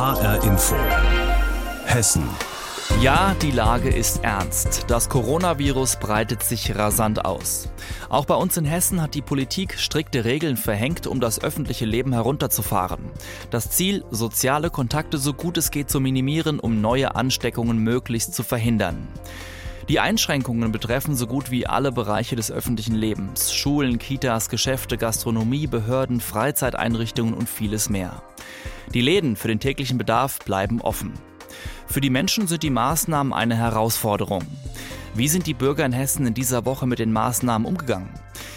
HR Info. Hessen. Ja, die Lage ist ernst. Das Coronavirus breitet sich rasant aus. Auch bei uns in Hessen hat die Politik strikte Regeln verhängt, um das öffentliche Leben herunterzufahren. Das Ziel, soziale Kontakte so gut es geht zu minimieren, um neue Ansteckungen möglichst zu verhindern. Die Einschränkungen betreffen so gut wie alle Bereiche des öffentlichen Lebens. Schulen, Kitas, Geschäfte, Gastronomie, Behörden, Freizeiteinrichtungen und vieles mehr. Die Läden für den täglichen Bedarf bleiben offen. Für die Menschen sind die Maßnahmen eine Herausforderung. Wie sind die Bürger in Hessen in dieser Woche mit den Maßnahmen umgegangen?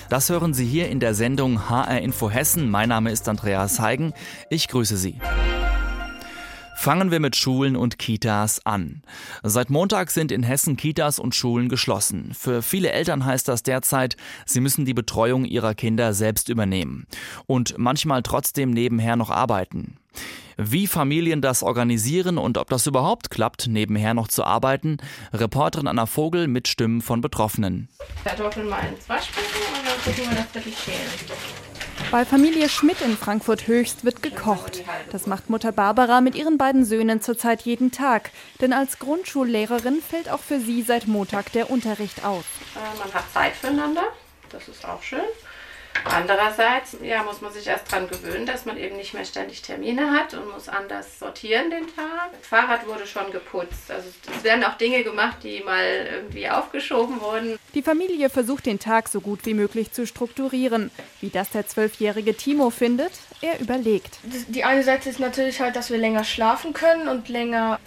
Das hören Sie hier in der Sendung HR Info Hessen. Mein Name ist Andreas Heigen. Ich grüße Sie. Fangen wir mit Schulen und Kitas an. Seit Montag sind in Hessen Kitas und Schulen geschlossen. Für viele Eltern heißt das derzeit, sie müssen die Betreuung ihrer Kinder selbst übernehmen und manchmal trotzdem nebenher noch arbeiten. Wie Familien das organisieren und ob das überhaupt klappt, nebenher noch zu arbeiten, Reporterin Anna Vogel mit Stimmen von Betroffenen. Kartoffeln mal ins Waschbecken und dann gucken wir, dass wir die. Bei Familie Schmidt in Frankfurt Höchst wird gekocht. Das macht Mutter Barbara mit ihren beiden Söhnen zurzeit jeden Tag. Denn als Grundschullehrerin fällt auch für sie seit Montag der Unterricht aus. Äh, man hat Zeit füreinander, das ist auch schön. Andererseits ja, muss man sich erst daran gewöhnen, dass man eben nicht mehr ständig Termine hat und muss anders sortieren den Tag. Das Fahrrad wurde schon geputzt. Also es werden auch Dinge gemacht, die mal irgendwie aufgeschoben wurden. Die Familie versucht den Tag so gut wie möglich zu strukturieren. Wie das der zwölfjährige Timo findet, er überlegt. Die eine Seite ist natürlich halt, dass wir länger schlafen können und länger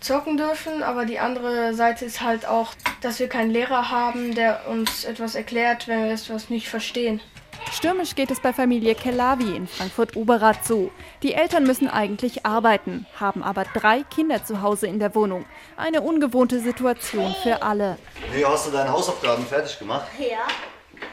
zocken dürfen, aber die andere Seite ist halt auch, dass wir keinen Lehrer haben, der uns etwas erklärt, wenn wir etwas nicht verstehen. Stürmisch geht es bei Familie Kelavi in Frankfurt-Oberrath so. Die Eltern müssen eigentlich arbeiten, haben aber drei Kinder zu Hause in der Wohnung. Eine ungewohnte Situation für alle. Nee, hast du deine Hausaufgaben fertig gemacht? Ja.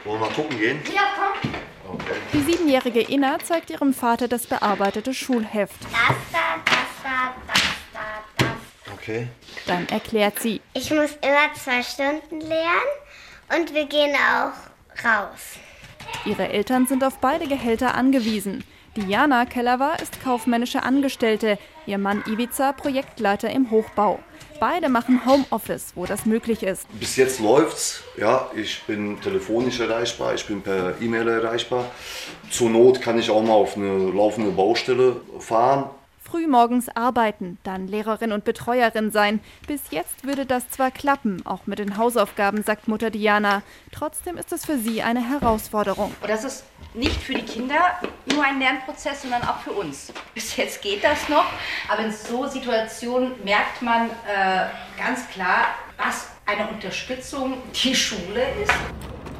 Wollen wir mal gucken gehen? Ja, komm. Okay. Die siebenjährige Inna zeigt ihrem Vater das bearbeitete Schulheft. Das da, das da, das da, das. Okay. Dann erklärt sie. Ich muss immer zwei Stunden lernen und wir gehen auch raus. Ihre Eltern sind auf beide Gehälter angewiesen. Diana Kellerwa ist kaufmännische Angestellte, ihr Mann Ivica Projektleiter im Hochbau. Beide machen Homeoffice, wo das möglich ist. Bis jetzt läuft's. Ja, ich bin telefonisch erreichbar, ich bin per E-Mail erreichbar. Zur Not kann ich auch mal auf eine laufende Baustelle fahren. Früh morgens arbeiten, dann Lehrerin und Betreuerin sein. Bis jetzt würde das zwar klappen, auch mit den Hausaufgaben, sagt Mutter Diana. Trotzdem ist es für sie eine Herausforderung. Das ist nicht für die Kinder nur ein Lernprozess, sondern auch für uns. Bis jetzt geht das noch, aber in so Situationen merkt man äh, ganz klar, was eine Unterstützung die Schule ist.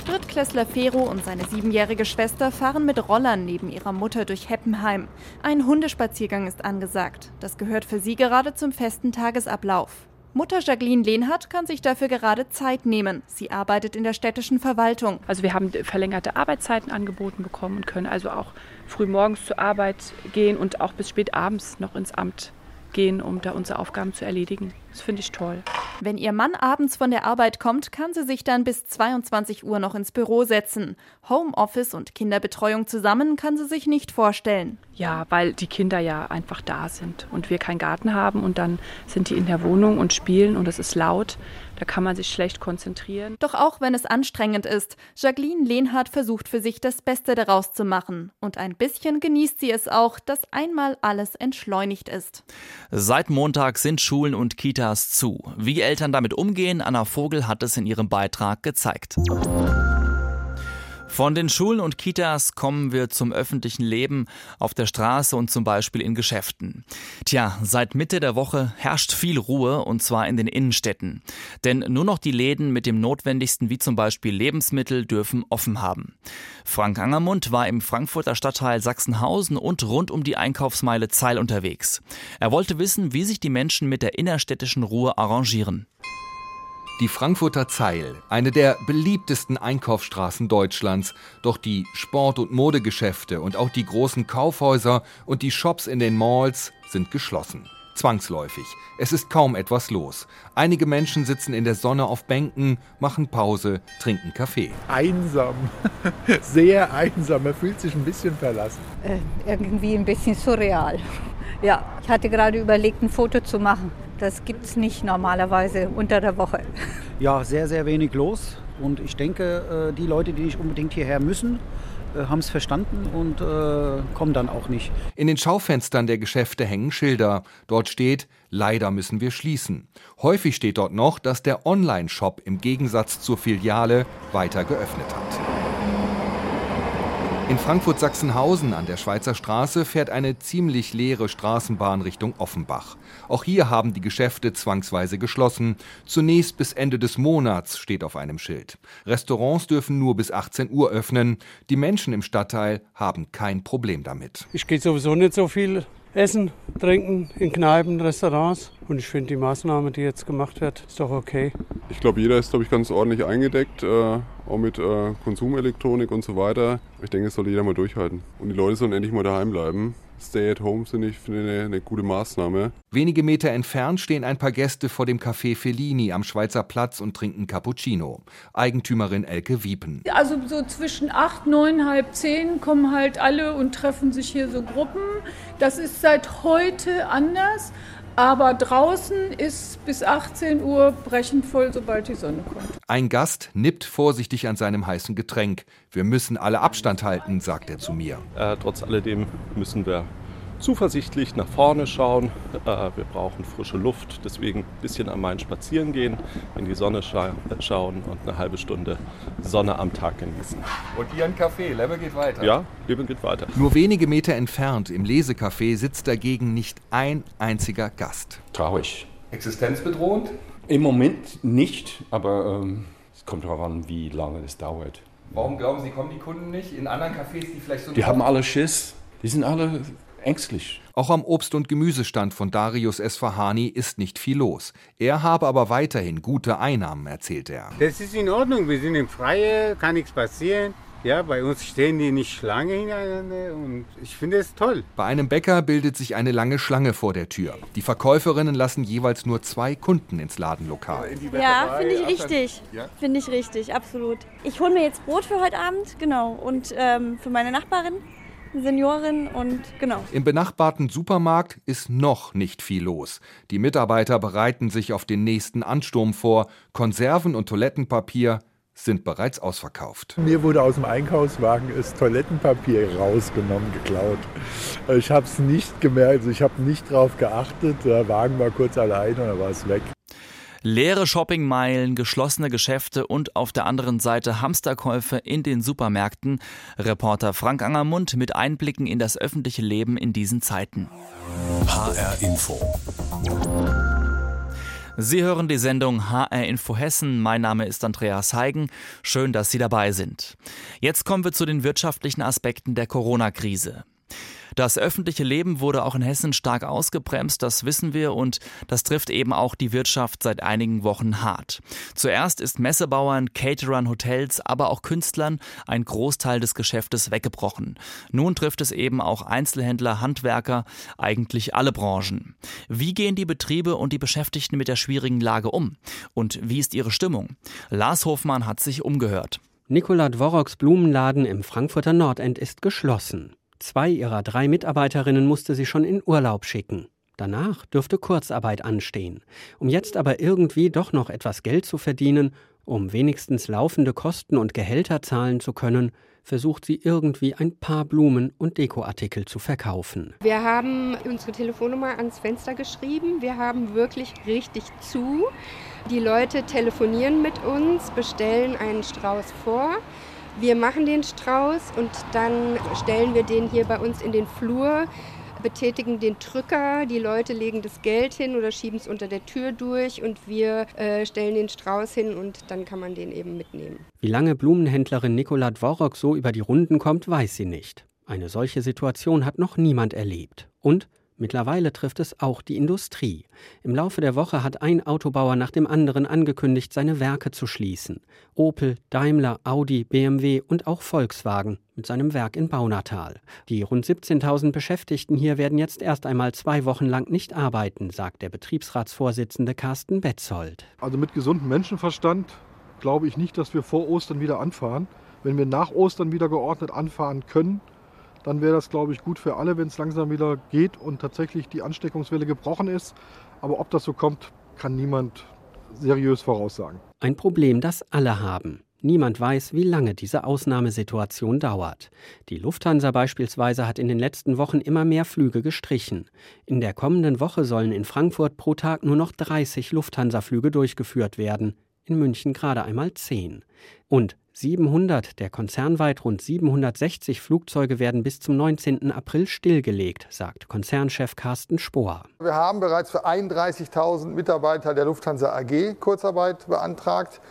Drittklässler Fero und seine siebenjährige Schwester fahren mit Rollern neben ihrer Mutter durch Heppenheim. Ein Hundespaziergang ist angesagt. Das gehört für sie gerade zum festen Tagesablauf. Mutter Jacqueline Lehnhardt kann sich dafür gerade Zeit nehmen. Sie arbeitet in der städtischen Verwaltung. Also wir haben verlängerte Arbeitszeiten angeboten bekommen und können also auch früh morgens zur Arbeit gehen und auch bis spät abends noch ins Amt gehen, um da unsere Aufgaben zu erledigen. Das finde ich toll. Wenn ihr Mann abends von der Arbeit kommt, kann sie sich dann bis 22 Uhr noch ins Büro setzen. Homeoffice und Kinderbetreuung zusammen kann sie sich nicht vorstellen. Ja, weil die Kinder ja einfach da sind und wir keinen Garten haben und dann sind die in der Wohnung und spielen und es ist laut. Da kann man sich schlecht konzentrieren. Doch auch wenn es anstrengend ist, Jacqueline Lehnhardt versucht für sich das Beste daraus zu machen. Und ein bisschen genießt sie es auch, dass einmal alles entschleunigt ist. Seit Montag sind Schulen und Kitas zu. Wie Eltern damit umgehen, Anna Vogel hat es in ihrem Beitrag gezeigt. Von den Schulen und Kitas kommen wir zum öffentlichen Leben auf der Straße und zum Beispiel in Geschäften. Tja, seit Mitte der Woche herrscht viel Ruhe und zwar in den Innenstädten. Denn nur noch die Läden mit dem Notwendigsten wie zum Beispiel Lebensmittel dürfen offen haben. Frank Angermund war im Frankfurter Stadtteil Sachsenhausen und rund um die Einkaufsmeile Zeil unterwegs. Er wollte wissen, wie sich die Menschen mit der innerstädtischen Ruhe arrangieren. Die Frankfurter Zeil, eine der beliebtesten Einkaufsstraßen Deutschlands. Doch die Sport- und Modegeschäfte und auch die großen Kaufhäuser und die Shops in den Malls sind geschlossen. Zwangsläufig. Es ist kaum etwas los. Einige Menschen sitzen in der Sonne auf Bänken, machen Pause, trinken Kaffee. Einsam. Sehr einsam. Man fühlt sich ein bisschen verlassen. Äh, irgendwie ein bisschen surreal. Ja, ich hatte gerade überlegt, ein Foto zu machen. Das gibt es nicht normalerweise unter der Woche. Ja, sehr, sehr wenig los. Und ich denke, äh, die Leute, die nicht unbedingt hierher müssen, äh, haben es verstanden und äh, kommen dann auch nicht. In den Schaufenstern der Geschäfte hängen Schilder. Dort steht, leider müssen wir schließen. Häufig steht dort noch, dass der Online-Shop im Gegensatz zur Filiale weiter geöffnet hat. In Frankfurt-Sachsenhausen an der Schweizer Straße fährt eine ziemlich leere Straßenbahn Richtung Offenbach. Auch hier haben die Geschäfte zwangsweise geschlossen. Zunächst bis Ende des Monats steht auf einem Schild. Restaurants dürfen nur bis 18 Uhr öffnen. Die Menschen im Stadtteil haben kein Problem damit. Ich gehe sowieso nicht so viel essen, trinken in Kneipen, Restaurants. Und ich finde die Maßnahme, die jetzt gemacht wird, ist doch okay. Ich glaube, jeder ist, glaube ich, ganz ordentlich eingedeckt, äh, auch mit äh, Konsumelektronik und so weiter. Ich denke, es sollte jeder mal durchhalten. Und die Leute sollen endlich mal daheim bleiben. Stay at home finde ich find eine, eine, gute Maßnahme. Wenige Meter entfernt stehen ein paar Gäste vor dem Café Fellini am Schweizer Platz und trinken Cappuccino. Eigentümerin Elke Wiepen. Also so zwischen acht, neun, halb zehn kommen halt alle und treffen sich hier so Gruppen. Das ist seit heute anders. Aber draußen ist bis 18 Uhr brechend voll, sobald die Sonne kommt. Ein Gast nippt vorsichtig an seinem heißen Getränk. Wir müssen alle Abstand halten, sagt er zu mir. Äh, trotz alledem müssen wir zuversichtlich nach vorne schauen. Äh, wir brauchen frische Luft, deswegen ein bisschen am Main spazieren gehen, in die Sonne scha schauen und eine halbe Stunde Sonne am Tag genießen. Und Ihren Kaffee, Leben geht weiter. Ja, Leben geht weiter. Nur wenige Meter entfernt im Lesecafé sitzt dagegen nicht ein einziger Gast. Traurig. Existenzbedrohend? Im Moment nicht, aber ähm, es kommt darauf an, wie lange es dauert. Warum glauben Sie, kommen die Kunden nicht? In anderen Cafés, die vielleicht so... Die haben alle Schiss. Die sind alle ängstlich. Auch am Obst- und Gemüsestand von Darius Esfahani ist nicht viel los. Er habe aber weiterhin gute Einnahmen, erzählt er. Das ist in Ordnung, wir sind im Freien, kann nichts passieren. Ja, bei uns stehen die nicht Schlange hintereinander und ich finde es toll. Bei einem Bäcker bildet sich eine lange Schlange vor der Tür. Die Verkäuferinnen lassen jeweils nur zwei Kunden ins Ladenlokal. Ja, finde ich richtig. Ja? Finde ich richtig, absolut. Ich hole mir jetzt Brot für heute Abend, genau, und ähm, für meine Nachbarin. Seniorin und genau. Im benachbarten Supermarkt ist noch nicht viel los. Die Mitarbeiter bereiten sich auf den nächsten Ansturm vor. Konserven und Toilettenpapier sind bereits ausverkauft. Mir wurde aus dem Einkaufswagen das Toilettenpapier rausgenommen, geklaut. Ich habe es nicht gemerkt, also ich habe nicht darauf geachtet. Der Wagen war kurz allein und dann war es weg. Leere Shoppingmeilen, geschlossene Geschäfte und auf der anderen Seite Hamsterkäufe in den Supermärkten. Reporter Frank Angermund mit Einblicken in das öffentliche Leben in diesen Zeiten. HR Info. Sie hören die Sendung HR Info Hessen. Mein Name ist Andreas Heigen. Schön, dass Sie dabei sind. Jetzt kommen wir zu den wirtschaftlichen Aspekten der Corona-Krise. Das öffentliche Leben wurde auch in Hessen stark ausgebremst, das wissen wir und das trifft eben auch die Wirtschaft seit einigen Wochen hart. Zuerst ist Messebauern, Caterern, Hotels, aber auch Künstlern ein Großteil des Geschäftes weggebrochen. Nun trifft es eben auch Einzelhändler, Handwerker, eigentlich alle Branchen. Wie gehen die Betriebe und die Beschäftigten mit der schwierigen Lage um? Und wie ist ihre Stimmung? Lars Hofmann hat sich umgehört. Nikola Dworoks Blumenladen im Frankfurter Nordend ist geschlossen. Zwei ihrer drei Mitarbeiterinnen musste sie schon in Urlaub schicken. Danach dürfte Kurzarbeit anstehen. Um jetzt aber irgendwie doch noch etwas Geld zu verdienen, um wenigstens laufende Kosten und Gehälter zahlen zu können, versucht sie irgendwie ein paar Blumen und Dekoartikel zu verkaufen. Wir haben unsere Telefonnummer ans Fenster geschrieben. Wir haben wirklich richtig zu. Die Leute telefonieren mit uns, bestellen einen Strauß vor. Wir machen den Strauß und dann stellen wir den hier bei uns in den Flur, betätigen den Drücker, die Leute legen das Geld hin oder schieben es unter der Tür durch und wir äh, stellen den Strauß hin und dann kann man den eben mitnehmen. Wie lange Blumenhändlerin Nikola Dworok so über die Runden kommt, weiß sie nicht. Eine solche Situation hat noch niemand erlebt. Und Mittlerweile trifft es auch die Industrie. Im Laufe der Woche hat ein Autobauer nach dem anderen angekündigt, seine Werke zu schließen. Opel, Daimler, Audi, BMW und auch Volkswagen mit seinem Werk in Baunatal. Die rund 17.000 Beschäftigten hier werden jetzt erst einmal zwei Wochen lang nicht arbeiten, sagt der Betriebsratsvorsitzende Carsten Betzold. Also mit gesundem Menschenverstand glaube ich nicht, dass wir vor Ostern wieder anfahren. Wenn wir nach Ostern wieder geordnet anfahren können, dann wäre das, glaube ich, gut für alle, wenn es langsam wieder geht und tatsächlich die Ansteckungswelle gebrochen ist. Aber ob das so kommt, kann niemand seriös voraussagen. Ein Problem, das alle haben. Niemand weiß, wie lange diese Ausnahmesituation dauert. Die Lufthansa beispielsweise hat in den letzten Wochen immer mehr Flüge gestrichen. In der kommenden Woche sollen in Frankfurt pro Tag nur noch 30 Lufthansa-Flüge durchgeführt werden, in München gerade einmal 10. Und 700 der konzernweit rund 760 Flugzeuge werden bis zum 19. April stillgelegt, sagt Konzernchef Carsten Spohr. Wir haben bereits für 31.000 Mitarbeiter der Lufthansa AG Kurzarbeit beantragt.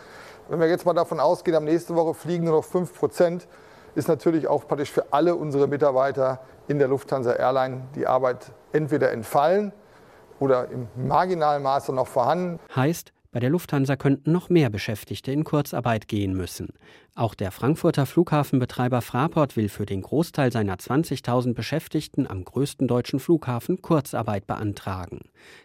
Wenn wir jetzt mal davon ausgehen, am nächste Woche fliegen nur noch 5 Prozent, ist natürlich auch praktisch für alle unsere Mitarbeiter in der Lufthansa Airline die Arbeit entweder entfallen oder im marginalen Maße noch vorhanden. Heißt, bei der Lufthansa könnten noch mehr Beschäftigte in Kurzarbeit gehen müssen. Auch der Frankfurter Flughafenbetreiber Fraport will für den Großteil seiner 20.000 Beschäftigten am größten deutschen Flughafen Kurzarbeit beantragen.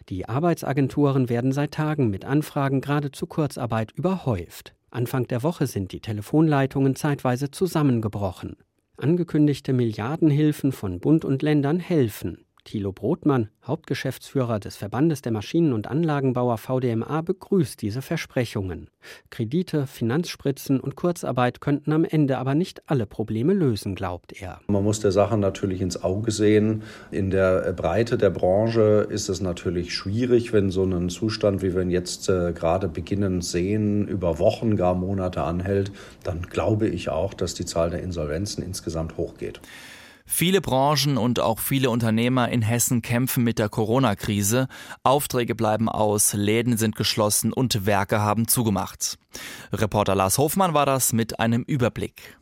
Die Arbeitsagenturen werden seit Tagen mit Anfragen gerade zu Kurzarbeit überhäuft. Anfang der Woche sind die Telefonleitungen zeitweise zusammengebrochen. Angekündigte Milliardenhilfen von Bund und Ländern helfen. Thilo Brotmann, Hauptgeschäftsführer des Verbandes der Maschinen- und Anlagenbauer VDMA, begrüßt diese Versprechungen. Kredite, Finanzspritzen und Kurzarbeit könnten am Ende aber nicht alle Probleme lösen, glaubt er. Man muss der Sache natürlich ins Auge sehen. In der Breite der Branche ist es natürlich schwierig, wenn so ein Zustand, wie wir ihn jetzt äh, gerade beginnen sehen, über Wochen, gar Monate anhält. Dann glaube ich auch, dass die Zahl der Insolvenzen insgesamt hochgeht. Viele Branchen und auch viele Unternehmer in Hessen kämpfen mit der Corona-Krise. Aufträge bleiben aus, Läden sind geschlossen und Werke haben zugemacht. Reporter Lars Hofmann war das mit einem Überblick.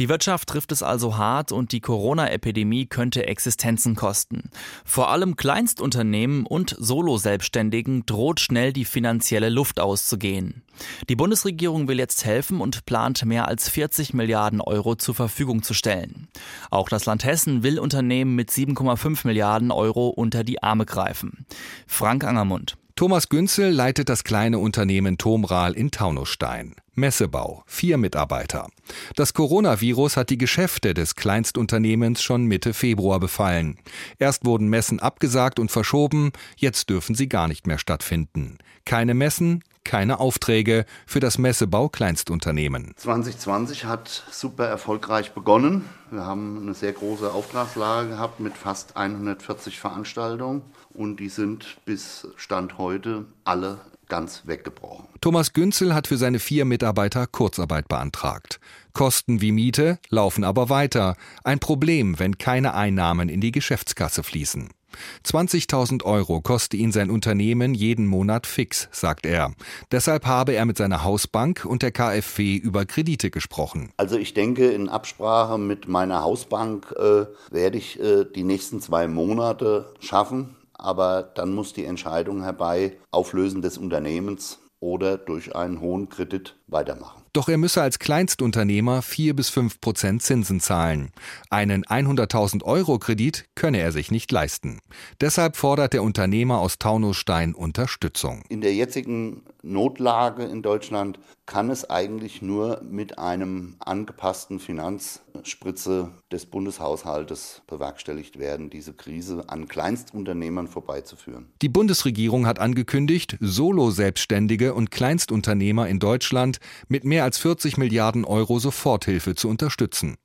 Die Wirtschaft trifft es also hart und die Corona-Epidemie könnte Existenzen kosten. Vor allem Kleinstunternehmen und Solo-Selbstständigen droht schnell die finanzielle Luft auszugehen. Die Bundesregierung will jetzt helfen und plant mehr als 40 Milliarden Euro zur Verfügung zu stellen. Auch das Land Hessen will Unternehmen mit 7,5 Milliarden Euro unter die Arme greifen. Frank Angermund. Thomas Günzel leitet das kleine Unternehmen Tomral in Taunusstein. Messebau, vier Mitarbeiter. Das Coronavirus hat die Geschäfte des Kleinstunternehmens schon Mitte Februar befallen. Erst wurden Messen abgesagt und verschoben, jetzt dürfen sie gar nicht mehr stattfinden. Keine Messen, keine Aufträge für das Messebau Kleinstunternehmen. 2020 hat super erfolgreich begonnen. Wir haben eine sehr große Auftragslage gehabt mit fast 140 Veranstaltungen und die sind bis Stand heute alle ganz weggebrochen. Thomas Günzel hat für seine vier Mitarbeiter Kurzarbeit beantragt. Kosten wie Miete laufen aber weiter. Ein Problem, wenn keine Einnahmen in die Geschäftskasse fließen. 20.000 Euro koste ihn sein Unternehmen jeden Monat fix, sagt er. Deshalb habe er mit seiner Hausbank und der KfW über Kredite gesprochen. Also ich denke, in Absprache mit meiner Hausbank äh, werde ich äh, die nächsten zwei Monate schaffen aber dann muss die Entscheidung herbei, Auflösen des Unternehmens oder durch einen hohen Kredit weitermachen. Doch er müsse als Kleinstunternehmer 4 bis 5 Prozent Zinsen zahlen. Einen 100.000 Euro Kredit könne er sich nicht leisten. Deshalb fordert der Unternehmer aus Taunusstein Unterstützung. In der jetzigen Notlage in Deutschland kann es eigentlich nur mit einem angepassten Finanzspritze des Bundeshaushaltes bewerkstelligt werden, diese Krise an Kleinstunternehmern vorbeizuführen. Die Bundesregierung hat angekündigt, Solo-Selbstständige und Kleinstunternehmer in Deutschland mit mehr als 40 Milliarden Euro Soforthilfe zu unterstützen.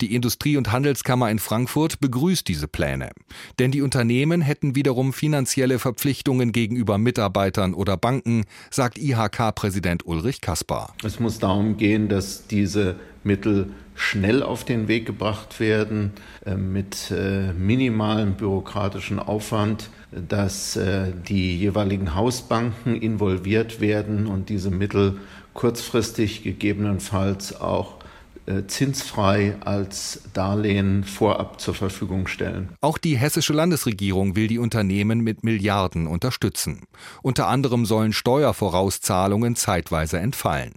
Die Industrie- und Handelskammer in Frankfurt begrüßt diese Pläne. Denn die Unternehmen hätten wiederum finanzielle Verpflichtungen gegenüber Mitarbeitern oder Banken, sagt IHK-Präsident Ulrich Kaspar. Es muss darum gehen, dass diese Mittel schnell auf den Weg gebracht werden, äh, mit äh, minimalem bürokratischen Aufwand, dass äh, die jeweiligen Hausbanken involviert werden und diese Mittel kurzfristig gegebenenfalls auch zinsfrei als Darlehen vorab zur Verfügung stellen. Auch die hessische Landesregierung will die Unternehmen mit Milliarden unterstützen. Unter anderem sollen Steuervorauszahlungen zeitweise entfallen.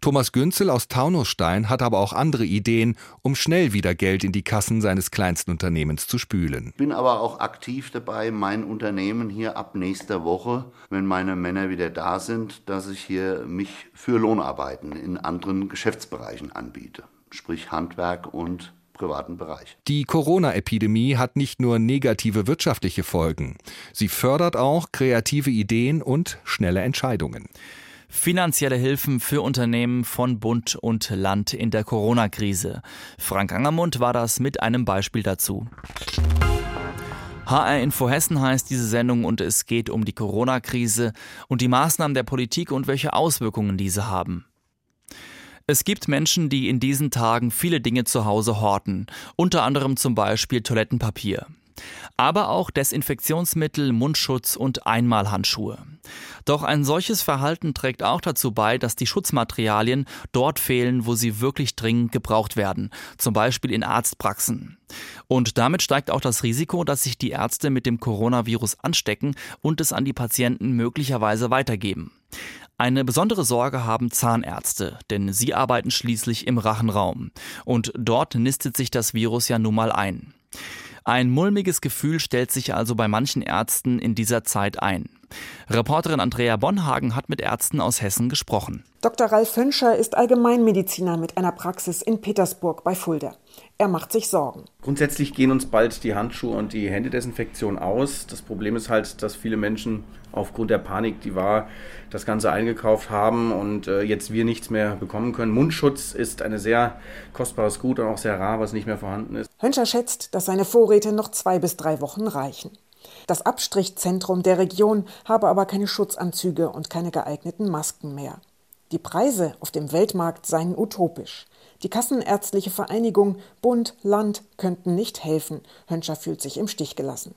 Thomas Günzel aus Taunusstein hat aber auch andere Ideen, um schnell wieder Geld in die Kassen seines kleinsten Unternehmens zu spülen. Ich bin aber auch aktiv dabei, mein Unternehmen hier ab nächster Woche, wenn meine Männer wieder da sind, dass ich hier mich für Lohnarbeiten in anderen Geschäftsbereichen anbiete, sprich Handwerk und privaten Bereich. Die Corona-Epidemie hat nicht nur negative wirtschaftliche Folgen. Sie fördert auch kreative Ideen und schnelle Entscheidungen. Finanzielle Hilfen für Unternehmen von Bund und Land in der Corona-Krise. Frank Angermund war das mit einem Beispiel dazu. HR Info Hessen heißt diese Sendung und es geht um die Corona-Krise und die Maßnahmen der Politik und welche Auswirkungen diese haben. Es gibt Menschen, die in diesen Tagen viele Dinge zu Hause horten, unter anderem zum Beispiel Toilettenpapier. Aber auch Desinfektionsmittel, Mundschutz und Einmalhandschuhe. Doch ein solches Verhalten trägt auch dazu bei, dass die Schutzmaterialien dort fehlen, wo sie wirklich dringend gebraucht werden, zum Beispiel in Arztpraxen. Und damit steigt auch das Risiko, dass sich die Ärzte mit dem Coronavirus anstecken und es an die Patienten möglicherweise weitergeben. Eine besondere Sorge haben Zahnärzte, denn sie arbeiten schließlich im Rachenraum. Und dort nistet sich das Virus ja nun mal ein. Ein mulmiges Gefühl stellt sich also bei manchen Ärzten in dieser Zeit ein. Reporterin Andrea Bonhagen hat mit Ärzten aus Hessen gesprochen. Dr. Ralf Fönscher ist Allgemeinmediziner mit einer Praxis in Petersburg bei Fulda. Er macht sich Sorgen. Grundsätzlich gehen uns bald die Handschuhe und die Händedesinfektion aus. Das Problem ist halt, dass viele Menschen aufgrund der Panik, die war, das Ganze eingekauft haben und äh, jetzt wir nichts mehr bekommen können. Mundschutz ist ein sehr kostbares Gut und auch sehr rar, was nicht mehr vorhanden ist. Hönscher schätzt, dass seine Vorräte noch zwei bis drei Wochen reichen. Das Abstrichzentrum der Region habe aber keine Schutzanzüge und keine geeigneten Masken mehr. Die Preise auf dem Weltmarkt seien utopisch. Die Kassenärztliche Vereinigung, Bund, Land könnten nicht helfen. Hönscher fühlt sich im Stich gelassen.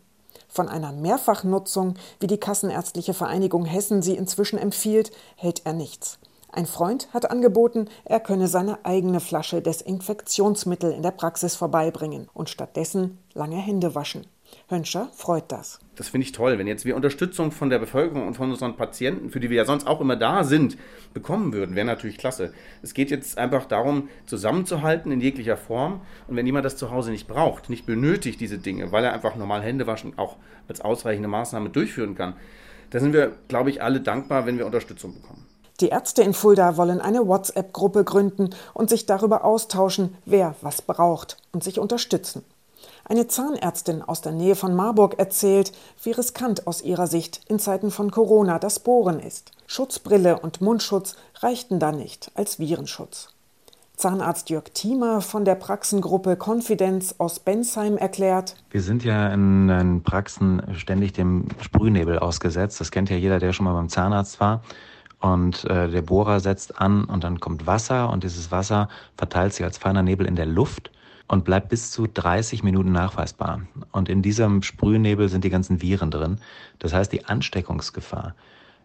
Von einer Mehrfachnutzung, wie die Kassenärztliche Vereinigung Hessen sie inzwischen empfiehlt, hält er nichts. Ein Freund hat angeboten, er könne seine eigene Flasche Desinfektionsmittel in der Praxis vorbeibringen und stattdessen lange Hände waschen. Hönscher freut das. Das finde ich toll, wenn jetzt wir Unterstützung von der Bevölkerung und von unseren Patienten, für die wir ja sonst auch immer da sind, bekommen würden, wäre natürlich klasse. Es geht jetzt einfach darum, zusammenzuhalten in jeglicher Form. Und wenn jemand das zu Hause nicht braucht, nicht benötigt diese Dinge, weil er einfach normal Hände waschen auch als ausreichende Maßnahme durchführen kann, da sind wir, glaube ich, alle dankbar, wenn wir Unterstützung bekommen. Die Ärzte in Fulda wollen eine WhatsApp-Gruppe gründen und sich darüber austauschen, wer was braucht und sich unterstützen. Eine Zahnärztin aus der Nähe von Marburg erzählt, wie riskant aus ihrer Sicht in Zeiten von Corona das Bohren ist. Schutzbrille und Mundschutz reichten da nicht als Virenschutz. Zahnarzt Jörg Thiemer von der Praxengruppe Confidence aus Bensheim erklärt, Wir sind ja in den Praxen ständig dem Sprühnebel ausgesetzt. Das kennt ja jeder, der schon mal beim Zahnarzt war. Und äh, der Bohrer setzt an und dann kommt Wasser und dieses Wasser verteilt sich als feiner Nebel in der Luft und bleibt bis zu 30 Minuten nachweisbar. Und in diesem Sprühnebel sind die ganzen Viren drin. Das heißt, die Ansteckungsgefahr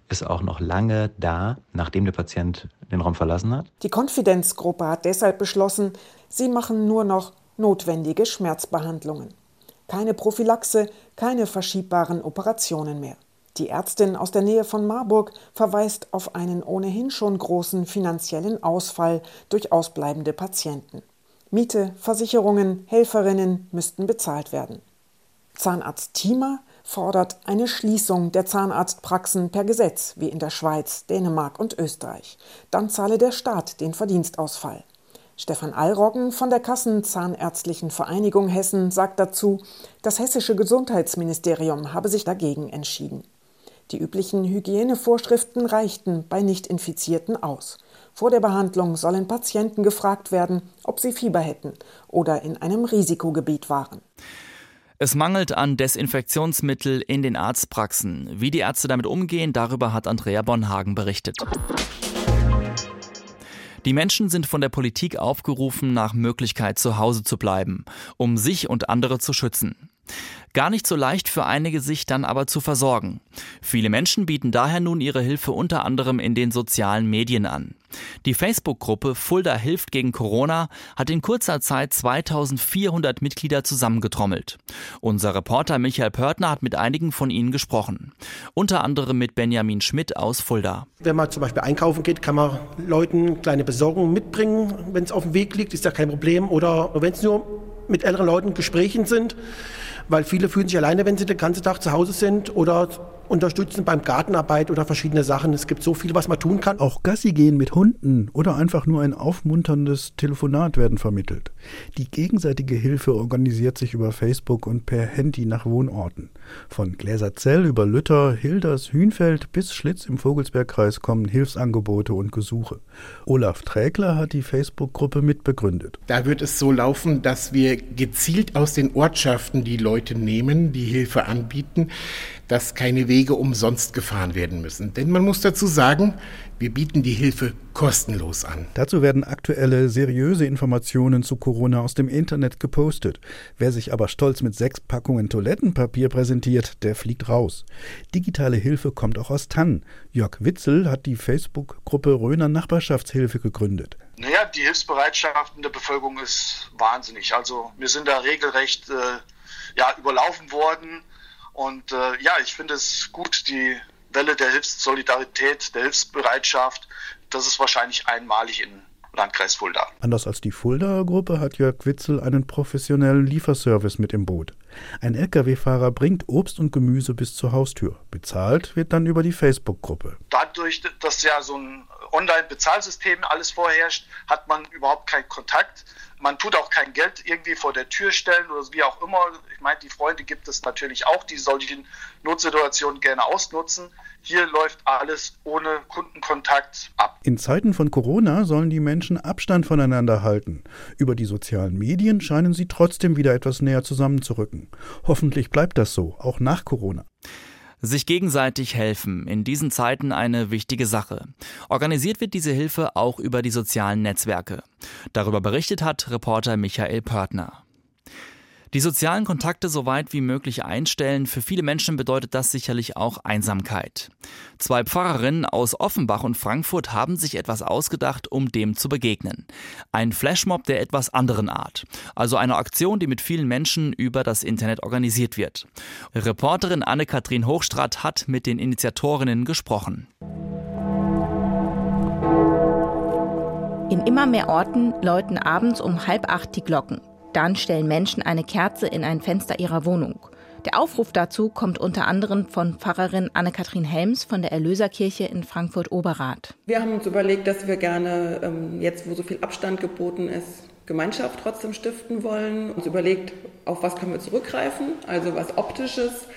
ist auch noch lange da, nachdem der Patient den Raum verlassen hat. Die Konfidenzgruppe hat deshalb beschlossen, sie machen nur noch notwendige Schmerzbehandlungen. Keine Prophylaxe, keine verschiebbaren Operationen mehr. Die Ärztin aus der Nähe von Marburg verweist auf einen ohnehin schon großen finanziellen Ausfall durch ausbleibende Patienten. Miete, Versicherungen, Helferinnen müssten bezahlt werden. Zahnarzt Thiemer fordert eine Schließung der Zahnarztpraxen per Gesetz, wie in der Schweiz, Dänemark und Österreich. Dann zahle der Staat den Verdienstausfall. Stefan Allroggen von der Kassenzahnärztlichen Vereinigung Hessen sagt dazu, das hessische Gesundheitsministerium habe sich dagegen entschieden. Die üblichen Hygienevorschriften reichten bei Nicht-Infizierten aus. Vor der Behandlung sollen Patienten gefragt werden, ob sie Fieber hätten oder in einem Risikogebiet waren. Es mangelt an Desinfektionsmittel in den Arztpraxen. Wie die Ärzte damit umgehen, darüber hat Andrea Bonhagen berichtet. Die Menschen sind von der Politik aufgerufen, nach Möglichkeit zu Hause zu bleiben, um sich und andere zu schützen. Gar nicht so leicht für einige sich dann aber zu versorgen. Viele Menschen bieten daher nun ihre Hilfe unter anderem in den sozialen Medien an. Die Facebook-Gruppe Fulda hilft gegen Corona hat in kurzer Zeit 2400 Mitglieder zusammengetrommelt. Unser Reporter Michael Pörtner hat mit einigen von ihnen gesprochen. Unter anderem mit Benjamin Schmidt aus Fulda. Wenn man zum Beispiel einkaufen geht, kann man Leuten kleine Besorgungen mitbringen, wenn es auf dem Weg liegt, ist ja kein Problem. Oder wenn es nur mit älteren Leuten Gesprächen sind, weil viele fühlen sich alleine, wenn sie den ganzen Tag zu Hause sind oder unterstützen beim Gartenarbeit oder verschiedene Sachen. Es gibt so viel, was man tun kann. Auch Gassi gehen mit Hunden oder einfach nur ein aufmunterndes Telefonat werden vermittelt. Die gegenseitige Hilfe organisiert sich über Facebook und per Handy nach Wohnorten. Von Gläserzell über Lütter, Hilders, Hünfeld bis Schlitz im Vogelsbergkreis kommen Hilfsangebote und Gesuche. Olaf Trägler hat die Facebook-Gruppe mitbegründet. Da wird es so laufen, dass wir gezielt aus den Ortschaften die Leute nehmen, die Hilfe anbieten, dass keine Wege umsonst gefahren werden müssen. Denn man muss dazu sagen, wir bieten die Hilfe kostenlos an. Dazu werden aktuelle, seriöse Informationen zu Corona aus dem Internet gepostet. Wer sich aber stolz mit sechs Packungen Toilettenpapier präsentiert, der fliegt raus. Digitale Hilfe kommt auch aus Tann. Jörg Witzel hat die Facebook-Gruppe Röner Nachbarschaftshilfe gegründet. Naja, die Hilfsbereitschaft in der Bevölkerung ist wahnsinnig. Also wir sind da regelrecht äh, ja, überlaufen worden. Und äh, ja, ich finde es gut, die Welle der Hilfssolidarität, der Hilfsbereitschaft, das ist wahrscheinlich einmalig in Landkreis Fulda. Anders als die Fuldaer Gruppe hat Jörg Witzel einen professionellen Lieferservice mit im Boot. Ein Lkw-Fahrer bringt Obst und Gemüse bis zur Haustür. Bezahlt wird dann über die Facebook-Gruppe. Dadurch, dass ja so ein Online-Bezahlsystem alles vorherrscht, hat man überhaupt keinen Kontakt. Man tut auch kein Geld irgendwie vor der Tür stellen oder wie auch immer. Ich meine, die Freunde gibt es natürlich auch, die solchen Notsituationen gerne ausnutzen. Hier läuft alles ohne Kundenkontakt ab. In Zeiten von Corona sollen die Menschen Abstand voneinander halten. Über die sozialen Medien scheinen sie trotzdem wieder etwas näher zusammenzurücken. Hoffentlich bleibt das so, auch nach Corona. Sich gegenseitig helfen, in diesen Zeiten eine wichtige Sache. Organisiert wird diese Hilfe auch über die sozialen Netzwerke. Darüber berichtet hat Reporter Michael Pörtner. Die sozialen Kontakte so weit wie möglich einstellen, für viele Menschen bedeutet das sicherlich auch Einsamkeit. Zwei Pfarrerinnen aus Offenbach und Frankfurt haben sich etwas ausgedacht, um dem zu begegnen. Ein Flashmob der etwas anderen Art. Also eine Aktion, die mit vielen Menschen über das Internet organisiert wird. Reporterin Anne-Kathrin Hochstrat hat mit den Initiatorinnen gesprochen. In immer mehr Orten läuten abends um halb acht die Glocken. Dann stellen Menschen eine Kerze in ein Fenster ihrer Wohnung. Der Aufruf dazu kommt unter anderem von Pfarrerin Anne-Kathrin Helms von der Erlöserkirche in Frankfurt-Oberrath. Wir haben uns überlegt, dass wir gerne, ähm, jetzt wo so viel Abstand geboten ist, Gemeinschaft trotzdem stiften wollen. Uns überlegt, auf was können wir zurückgreifen, also was Optisches,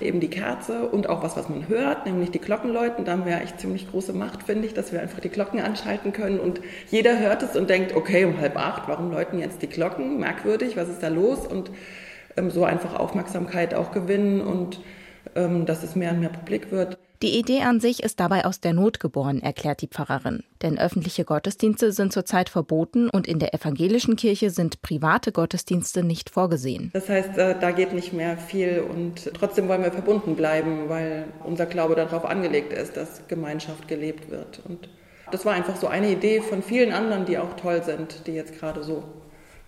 eben die Kerze und auch was, was man hört, nämlich die Glockenläuten. Da haben wir echt ziemlich große Macht, finde ich, dass wir einfach die Glocken anschalten können und jeder hört es und denkt, okay, um halb acht, warum läuten jetzt die Glocken? Merkwürdig, was ist da los? Und ähm, so einfach Aufmerksamkeit auch gewinnen und ähm, dass es mehr und mehr publik wird. Die Idee an sich ist dabei aus der Not geboren, erklärt die Pfarrerin. Denn öffentliche Gottesdienste sind zurzeit verboten und in der evangelischen Kirche sind private Gottesdienste nicht vorgesehen. Das heißt, äh, da geht nicht mehr viel und trotzdem wollen wir verbunden bleiben, weil unser Glaube darauf angelegt ist, dass Gemeinschaft gelebt wird. Und das war einfach so eine Idee von vielen anderen, die auch toll sind, die jetzt gerade so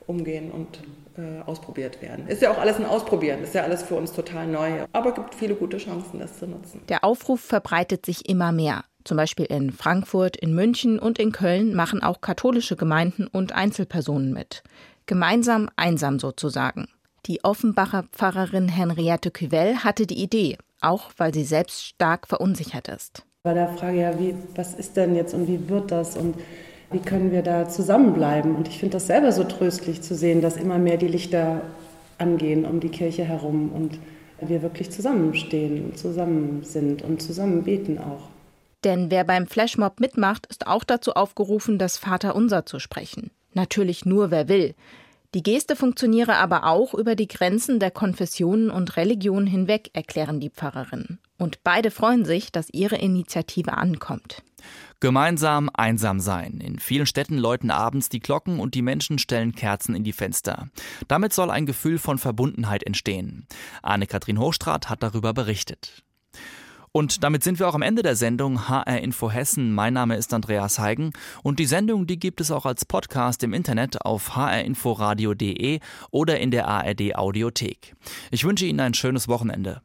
umgehen und äh, ausprobiert werden. Ist ja auch alles ein Ausprobieren, ist ja alles für uns total neu, aber gibt viele gute Chancen, das zu nutzen. Der Aufruf verbreitet sich immer mehr. Zum Beispiel in Frankfurt, in München und in Köln machen auch katholische Gemeinden und Einzelpersonen mit. Gemeinsam einsam sozusagen. Die Offenbacher Pfarrerin Henriette Cuvell hatte die Idee, auch weil sie selbst stark verunsichert ist. Bei der Frage, ja, wie, was ist denn jetzt und wie wird das und wie können wir da zusammenbleiben? Und ich finde das selber so tröstlich zu sehen, dass immer mehr die Lichter angehen um die Kirche herum und wir wirklich zusammenstehen und zusammen sind und zusammen beten auch. Denn wer beim Flashmob mitmacht, ist auch dazu aufgerufen, das Vaterunser zu sprechen. Natürlich nur wer will. Die Geste funktioniere aber auch über die Grenzen der Konfessionen und Religionen hinweg, erklären die Pfarrerinnen. Und beide freuen sich, dass ihre Initiative ankommt. Gemeinsam einsam sein. In vielen Städten läuten abends die Glocken und die Menschen stellen Kerzen in die Fenster. Damit soll ein Gefühl von Verbundenheit entstehen. Anne-Kathrin Hochstrat hat darüber berichtet. Und damit sind wir auch am Ende der Sendung HR Info Hessen. Mein Name ist Andreas Heigen und die Sendung, die gibt es auch als Podcast im Internet auf hrinforadio.de oder in der ARD Audiothek. Ich wünsche Ihnen ein schönes Wochenende.